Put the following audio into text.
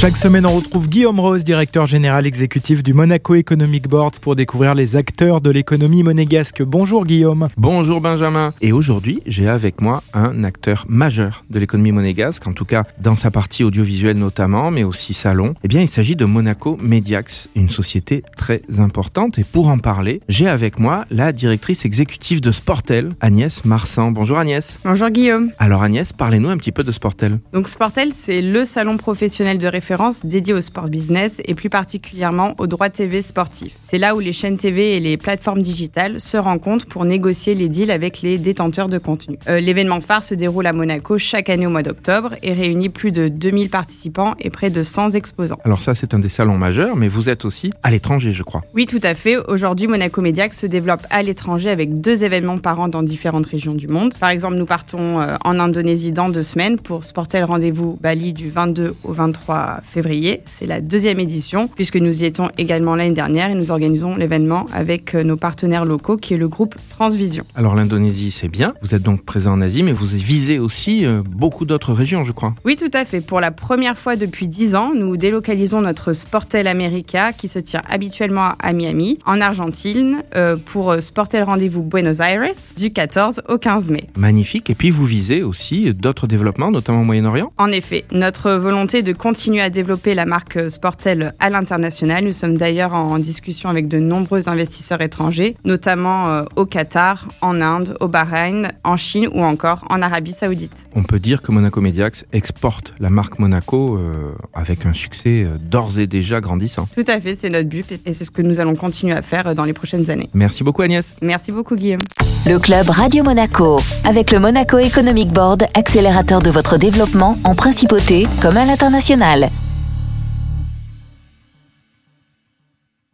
Chaque semaine, on retrouve Guillaume Rose, directeur général exécutif du Monaco Economic Board, pour découvrir les acteurs de l'économie monégasque. Bonjour Guillaume. Bonjour Benjamin. Et aujourd'hui, j'ai avec moi un acteur majeur de l'économie monégasque, en tout cas dans sa partie audiovisuelle notamment, mais aussi salon. Eh bien, il s'agit de Monaco Mediax, une société très importante. Et pour en parler, j'ai avec moi la directrice exécutive de Sportel, Agnès Marsan. Bonjour Agnès. Bonjour Guillaume. Alors Agnès, parlez-nous un petit peu de Sportel. Donc Sportel, c'est le salon professionnel de référence dédié au sport business et plus particulièrement aux droits TV sportifs. C'est là où les chaînes TV et les plateformes digitales se rencontrent pour négocier les deals avec les détenteurs de contenu. Euh, L'événement phare se déroule à Monaco chaque année au mois d'octobre et réunit plus de 2000 participants et près de 100 exposants. Alors ça, c'est un des salons majeurs, mais vous êtes aussi à l'étranger, je crois. Oui, tout à fait. Aujourd'hui, Monaco Mediac se développe à l'étranger avec deux événements par an dans différentes régions du monde. Par exemple, nous partons euh, en Indonésie dans deux semaines pour Sportel Rendez-vous Bali du 22 au 23 février. C'est la deuxième édition, puisque nous y étions également l'année dernière et nous organisons l'événement avec euh, nos partenaires locaux, qui est le groupe Transvision. Alors l'Indonésie, c'est bien. Vous êtes donc présent en Asie, mais vous visez aussi euh, beaucoup d'autres régions, je crois. Oui, tout à fait. Pour la première fois depuis dix ans, nous délocalisons notre Sportel America, qui se tient habituellement à Miami, en Argentine, euh, pour Sportel Rendez-vous Buenos Aires, du 14 au 15 mai. Magnifique. Et puis vous visez aussi d'autres développements, notamment au Moyen-Orient En effet, notre volonté de continuer à développer la marque Sportel à l'international. Nous sommes d'ailleurs en discussion avec de nombreux investisseurs étrangers, notamment euh, au Qatar, en Inde, au Bahreïn, en Chine ou encore en Arabie Saoudite. On peut dire que Monaco Mediax exporte la marque Monaco euh, avec un succès euh, d'ores et déjà grandissant. Tout à fait, c'est notre but et c'est ce que nous allons continuer à faire dans les prochaines années. Merci beaucoup Agnès. Merci beaucoup Guillaume. Le club Radio Monaco, avec le Monaco Economic Board, accélérateur de votre développement en principauté comme à l'international.